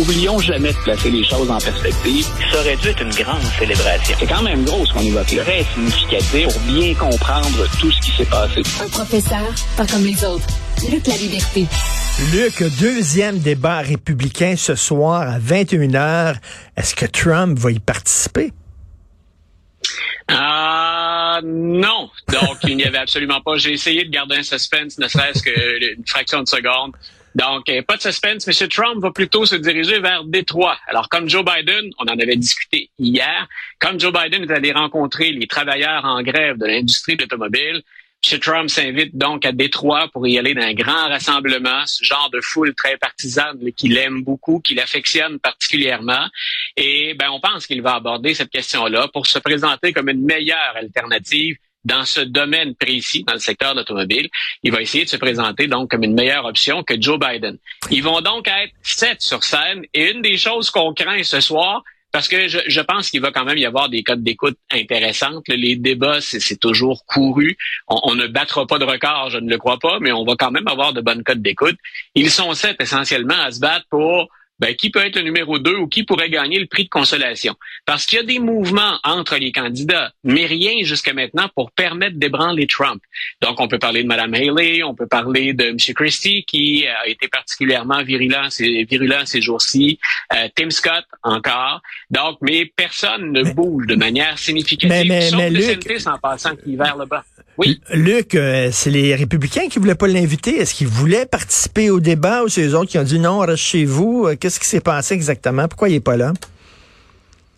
oublions jamais de placer les choses en perspective. Ça aurait dû être une grande célébration. C'est quand même gros ce qu'on évoque là. Très significatif pour bien comprendre tout ce qui s'est passé. Un professeur, pas comme les autres. Luc la liberté. Luc, deuxième débat républicain ce soir à 21h. Est-ce que Trump va y participer? Ah non. Donc, il n'y avait absolument pas. J'ai essayé de garder un suspense, ne serait-ce qu'une fraction de seconde. Donc, euh, pas de suspense. M. Trump va plutôt se diriger vers Détroit. Alors, comme Joe Biden, on en avait discuté hier, comme Joe Biden est allé rencontrer les travailleurs en grève de l'industrie de l'automobile, M. Trump s'invite donc à Détroit pour y aller d'un grand rassemblement, ce genre de foule très partisane qu'il aime beaucoup, qu'il affectionne particulièrement. Et ben, on pense qu'il va aborder cette question-là pour se présenter comme une meilleure alternative dans ce domaine précis, dans le secteur d'automobile, il va essayer de se présenter donc comme une meilleure option que Joe Biden. Ils vont donc être sept sur scène et une des choses qu'on craint ce soir, parce que je, je pense qu'il va quand même y avoir des codes d'écoute intéressantes. Les débats, c'est toujours couru. On, on, ne battra pas de record, je ne le crois pas, mais on va quand même avoir de bonnes codes d'écoute. Ils sont sept essentiellement à se battre pour ben, qui peut être le numéro 2 ou qui pourrait gagner le prix de consolation? Parce qu'il y a des mouvements entre les candidats, mais rien jusqu'à maintenant pour permettre d'ébranler Trump. Donc, on peut parler de Mme Haley, on peut parler de M. Christie, qui a été particulièrement virulent ces, virulent ces jours-ci, euh, Tim Scott encore. Donc, mais personne ne bouge de manière significative, mais, mais, sauf mais Luc... en passant qui vers le bas. Oui. Luc, euh, c'est les républicains qui voulaient pas l'inviter. Est-ce qu'ils voulaient participer au débat ou c'est eux autres qui ont dit non, reste chez vous? Euh, qu'est-ce qui s'est passé exactement? Pourquoi il est pas là?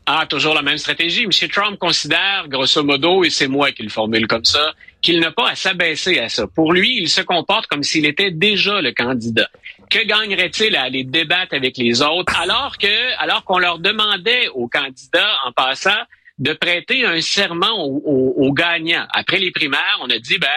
Ah, toujours la même stratégie. M. Trump considère, grosso modo, et c'est moi qui le formule comme ça, qu'il n'a pas à s'abaisser à ça. Pour lui, il se comporte comme s'il était déjà le candidat. Que gagnerait-il à aller débattre avec les autres alors que, alors qu'on leur demandait aux candidats, en passant, de prêter un serment aux, gagnants. Après les primaires, on a dit ben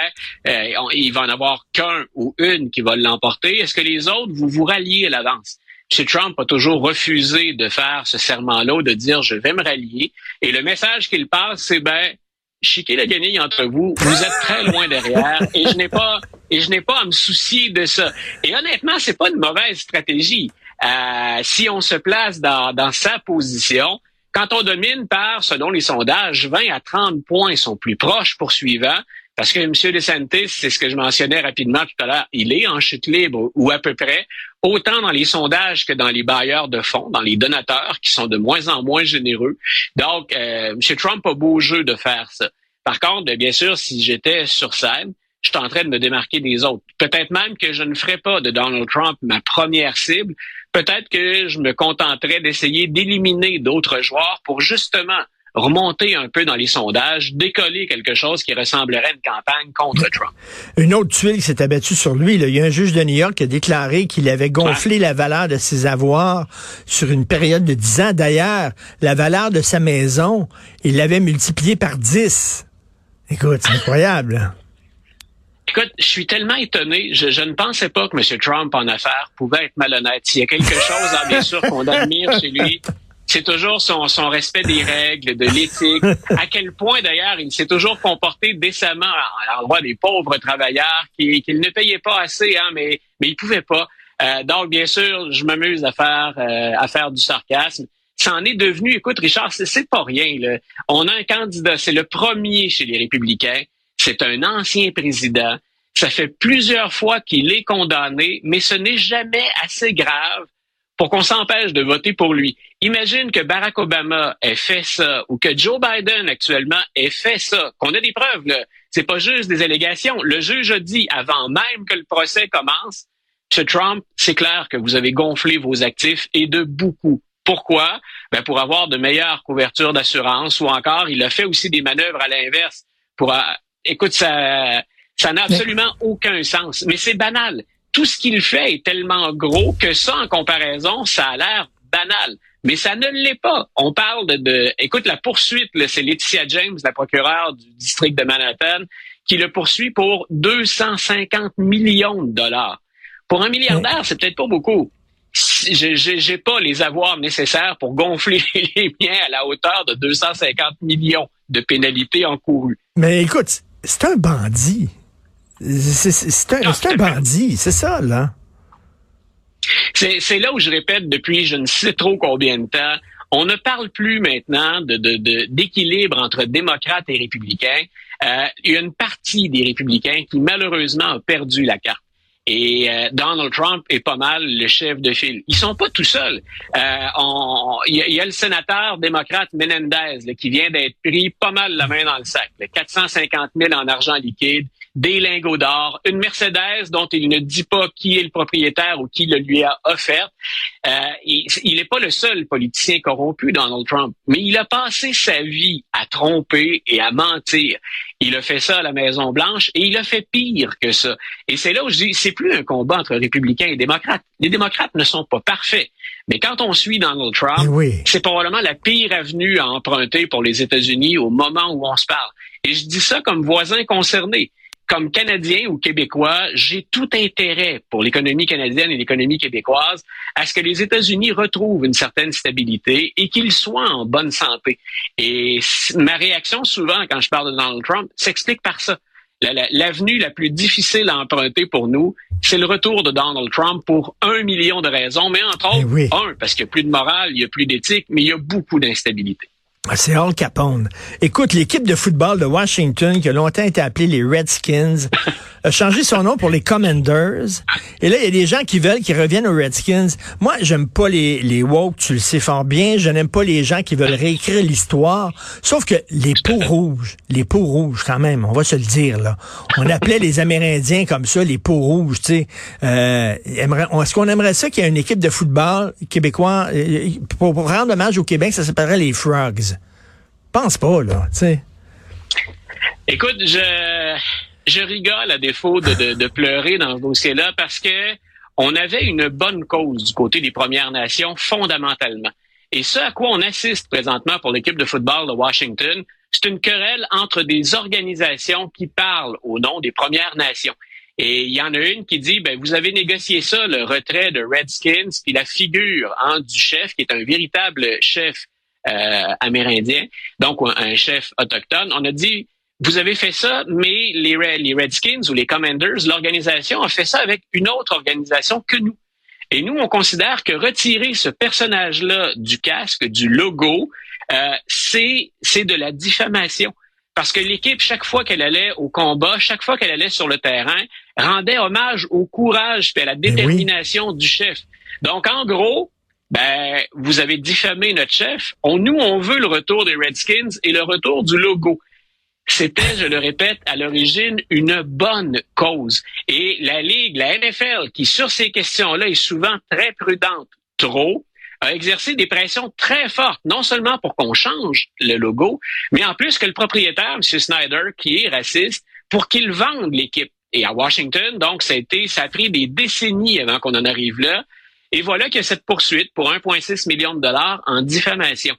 euh, il va en avoir qu'un ou une qui va l'emporter. Est-ce que les autres vous vous ralliez à l'avance? M. Trump a toujours refusé de faire ce serment-là, de dire je vais me rallier. Et le message qu'il passe, c'est ben chiquez la guenille entre vous, vous êtes très loin derrière et je n'ai pas et je n'ai pas à me soucier de ça. Et honnêtement, c'est pas une mauvaise stratégie. Euh, si on se place dans, dans sa position, quand on domine par, selon les sondages, 20 à 30 points sont plus proches poursuivants, parce que M. DeSantis, c'est ce que je mentionnais rapidement tout à l'heure, il est en chute libre ou à peu près, autant dans les sondages que dans les bailleurs de fonds, dans les donateurs qui sont de moins en moins généreux. Donc, euh, M. Trump a beau jeu de faire ça. Par contre, bien sûr, si j'étais sur scène, je tenterais de me démarquer des autres. Peut-être même que je ne ferais pas de Donald Trump ma première cible. Peut-être que je me contenterais d'essayer d'éliminer d'autres joueurs pour justement remonter un peu dans les sondages, décoller quelque chose qui ressemblerait à une campagne contre Trump. Une autre tuile qui s'est abattue sur lui. Là. Il y a un juge de New York qui a déclaré qu'il avait gonflé la valeur de ses avoirs sur une période de 10 ans. D'ailleurs, la valeur de sa maison, il l'avait multipliée par 10. Écoute, c'est incroyable. Écoute, je suis tellement étonné. Je, je, ne pensais pas que M. Trump en affaires pouvait être malhonnête. S'il y a quelque chose, hein, bien sûr, qu'on admire chez lui, c'est toujours son, son, respect des règles, de l'éthique. À quel point, d'ailleurs, il s'est toujours comporté décemment à l'endroit des pauvres travailleurs qu'il ne payait pas assez, hein, mais, mais il pouvait pas. Euh, donc, bien sûr, je m'amuse à faire euh, à faire du sarcasme. Ça en est devenu, écoute, Richard, c'est pas rien. Là. On a un candidat, c'est le premier chez les républicains c'est un ancien président. Ça fait plusieurs fois qu'il est condamné, mais ce n'est jamais assez grave pour qu'on s'empêche de voter pour lui. Imagine que Barack Obama ait fait ça ou que Joe Biden actuellement ait fait ça, qu'on a des preuves. Là. C'est pas juste des allégations. Le juge a dit avant même que le procès commence, M. Trump, c'est clair que vous avez gonflé vos actifs et de beaucoup. Pourquoi? Ben pour avoir de meilleures couvertures d'assurance ou encore, il a fait aussi des manœuvres à l'inverse pour écoute, ça, ça n'a absolument aucun sens. Mais c'est banal. Tout ce qu'il fait est tellement gros que ça, en comparaison, ça a l'air banal. Mais ça ne l'est pas. On parle de, écoute, la poursuite, c'est Laetitia James, la procureure du district de Manhattan, qui le poursuit pour 250 millions de dollars. Pour un milliardaire, c'est peut-être pas beaucoup. J'ai pas les avoirs nécessaires pour gonfler les miens à la hauteur de 250 millions de pénalités encourues. Mais écoute, c'est un bandit. C'est un, un bandit, c'est ça, là. C'est là où je répète depuis je ne sais trop combien de temps, on ne parle plus maintenant de d'équilibre entre démocrates et républicains. Euh, il y a une partie des républicains qui malheureusement a perdu la carte. Et euh, Donald Trump est pas mal le chef de file. Ils sont pas tout seuls. Euh, il y, a le sénateur démocrate Menendez qui vient d'être pris pas mal la main dans le sac. 450 000 en argent liquide des lingots d'or, une Mercedes dont il ne dit pas qui est le propriétaire ou qui le lui a offert. Euh, il n'est pas le seul politicien corrompu, Donald Trump, mais il a passé sa vie à tromper et à mentir. Il a fait ça à la Maison Blanche et il a fait pire que ça. Et c'est là où je dis, c'est plus un combat entre républicains et démocrates. Les démocrates ne sont pas parfaits. Mais quand on suit Donald Trump, eh c'est probablement la pire avenue à emprunter pour les États-Unis au moment où on se parle. Et je dis ça comme voisin concerné comme Canadien ou Québécois, j'ai tout intérêt pour l'économie canadienne et l'économie québécoise à ce que les États-Unis retrouvent une certaine stabilité et qu'ils soient en bonne santé. Et ma réaction souvent quand je parle de Donald Trump s'explique par ça. L'avenue la, plus difficile à emprunter pour nous, c'est le retour de Donald Trump pour un million de raisons, mais entre eh autres, un, parce qu'il n'y a plus de morale, il n'y a plus d'éthique, mais il y a beaucoup d'instabilité. C'est Al Capone. Écoute, l'équipe de football de Washington, qui a longtemps été appelée les Redskins, a changé son nom pour les Commanders. Et là, il y a des gens qui veulent qu'ils reviennent aux Redskins. Moi, j'aime pas les, les woke, tu le sais fort bien. Je n'aime pas les gens qui veulent réécrire l'histoire. Sauf que les peaux rouges, les peaux rouges quand même, on va se le dire, là. On appelait les Amérindiens comme ça, les peaux rouges, tu sais. Euh, Est-ce qu'on aimerait ça qu'il y ait une équipe de football québécois, euh, pour, pour rendre hommage au Québec, ça s'appellerait les Frogs? Pense pas, là, tu sais. Écoute, je, rigole à défaut de, pleurer dans ce dossier-là parce que on avait une bonne cause du côté des Premières Nations fondamentalement. Et ce à quoi on assiste présentement pour l'équipe de football de Washington, c'est une querelle entre des organisations qui parlent au nom des Premières Nations. Et il y en a une qui dit, ben, vous avez négocié ça, le retrait de Redskins, puis la figure hein, du chef, qui est un véritable chef amérindien, donc un chef autochtone. On a dit, vous avez fait ça, mais les, les Redskins ou les Commanders, l'organisation a fait ça avec une autre organisation que nous. Et nous, on considère que retirer ce personnage-là du casque, du logo, euh, c'est c'est de la diffamation. Parce que l'équipe, chaque fois qu'elle allait au combat, chaque fois qu'elle allait sur le terrain, rendait hommage au courage et à la détermination du chef. Donc, en gros, ben, vous avez diffamé notre chef. On, nous, on veut le retour des Redskins et le retour du logo. C'était, je le répète, à l'origine une bonne cause. Et la Ligue, la NFL, qui sur ces questions-là est souvent très prudente, trop, a exercé des pressions très fortes, non seulement pour qu'on change le logo, mais en plus que le propriétaire, M. Snyder, qui est raciste, pour qu'il vende l'équipe. Et à Washington, donc, ça a été, ça a pris des décennies avant qu'on en arrive là. Et voilà qu'il y a cette poursuite pour 1,6 million de dollars en diffamation.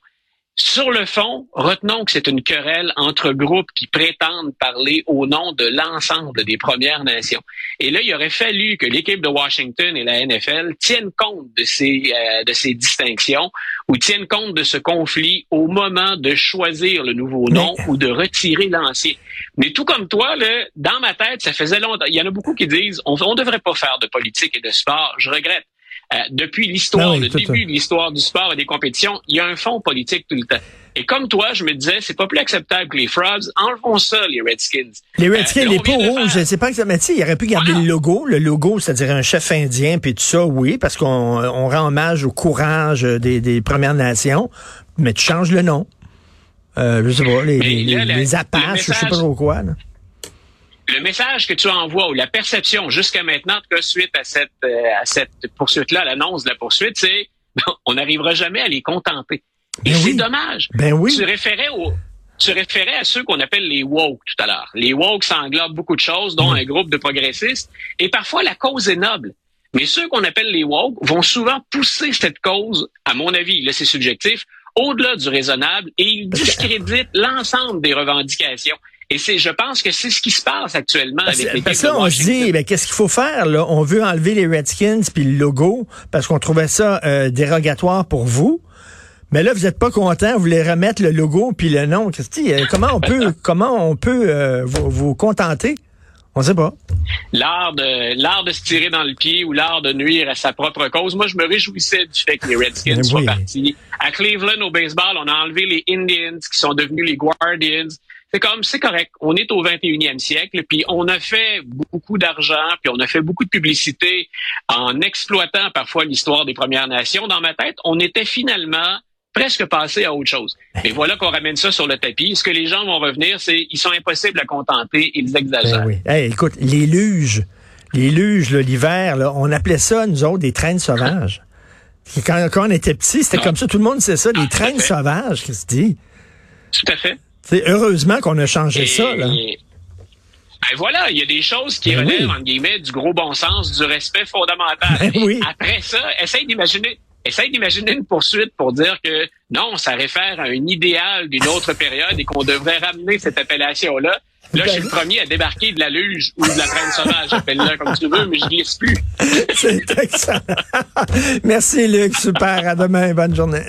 Sur le fond, retenons que c'est une querelle entre groupes qui prétendent parler au nom de l'ensemble des Premières Nations. Et là, il aurait fallu que l'équipe de Washington et la NFL tiennent compte de ces, euh, de ces distinctions ou tiennent compte de ce conflit au moment de choisir le nouveau nom ou de retirer l'ancien. Mais tout comme toi, là, dans ma tête, ça faisait longtemps. Il y en a beaucoup qui disent on ne devrait pas faire de politique et de sport. Je regrette. Euh, depuis l'histoire, ah le début de l'histoire du sport et des compétitions, il y a un fond politique tout le temps. Et comme toi, je me disais, c'est pas plus acceptable que les Frogs. Enlevons ça, les Redskins. Les Redskins, euh, les peaux rouges, je sais pas que mais tu il aurait pu garder le logo. Le logo, c'est-à-dire un chef indien, puis tout ça, oui, parce qu'on on rend hommage au courage des, des Premières Nations. Mais tu changes le nom. Euh, je sais pas, les, les, les, Apaches, je sais pas trop quoi. Là le message que tu envoies ou la perception jusqu'à maintenant, cas suite à cette, euh, à cette poursuite-là, l'annonce de la poursuite, c'est on n'arrivera jamais à les contenter. Et ben c'est dommage. Ben oui. Tu référais au, tu référais à ceux qu'on appelle les woke tout à l'heure. Les woke, ça englobe beaucoup de choses, dont un groupe de progressistes. Et parfois, la cause est noble. Mais ceux qu'on appelle les woke vont souvent pousser cette cause, à mon avis, là c'est subjectif, au-delà du raisonnable et ils discréditent l'ensemble des revendications. Et c'est, je pense que c'est ce qui se passe actuellement parce, avec les Parce que on se dit, ben, qu'est-ce qu'il faut faire, là? On veut enlever les Redskins puis le logo parce qu'on trouvait ça euh, dérogatoire pour vous. Mais là, vous n'êtes pas content, vous voulez remettre le logo puis le nom. Euh, comment on peut, comment on peut euh, vous, vous, contenter? On sait pas. L'art de l'art de se tirer dans le pied ou l'art de nuire à sa propre cause. Moi, je me réjouissais du fait que les Redskins soient oui. partis. À Cleveland, au baseball, on a enlevé les Indians qui sont devenus les Guardians. C'est comme, c'est correct. On est au 21e siècle, puis on a fait beaucoup d'argent, puis on a fait beaucoup de publicité en exploitant parfois l'histoire des Premières Nations. Dans ma tête, on était finalement presque passé à autre chose. Et voilà qu'on ramène ça sur le tapis. Ce que les gens vont revenir, c'est ils sont impossibles à contenter, ils exagèrent. Ben oui. Hey, écoute, les luges, les luges, l'hiver, là, on appelait ça, nous autres, des traînes sauvages. Quand, quand on était petits, c'était Ah. comme ça, tout le monde sait ça, Ah, tout à traînes sauvages, qu'est-ce que tu dis? Tout à fait. T'sais, heureusement qu'on a changé Et- ça, là. Ben voilà, il y a des choses qui Ben relèvent, oui. entre guillemets, du gros bon sens, du respect fondamental. Ben oui. Après ça, essaye d'imaginer. Essaye d'imaginer une poursuite pour dire que non, ça réfère à un idéal d'une autre période et qu'on devrait ramener cette appellation-là. Là, je suis le premier à débarquer de la luge ou de la traîne sauvage, appelle-le comme tu veux, mais je glisse plus. C'est excellent. Merci, Luc. Super. À demain. Bonne journée.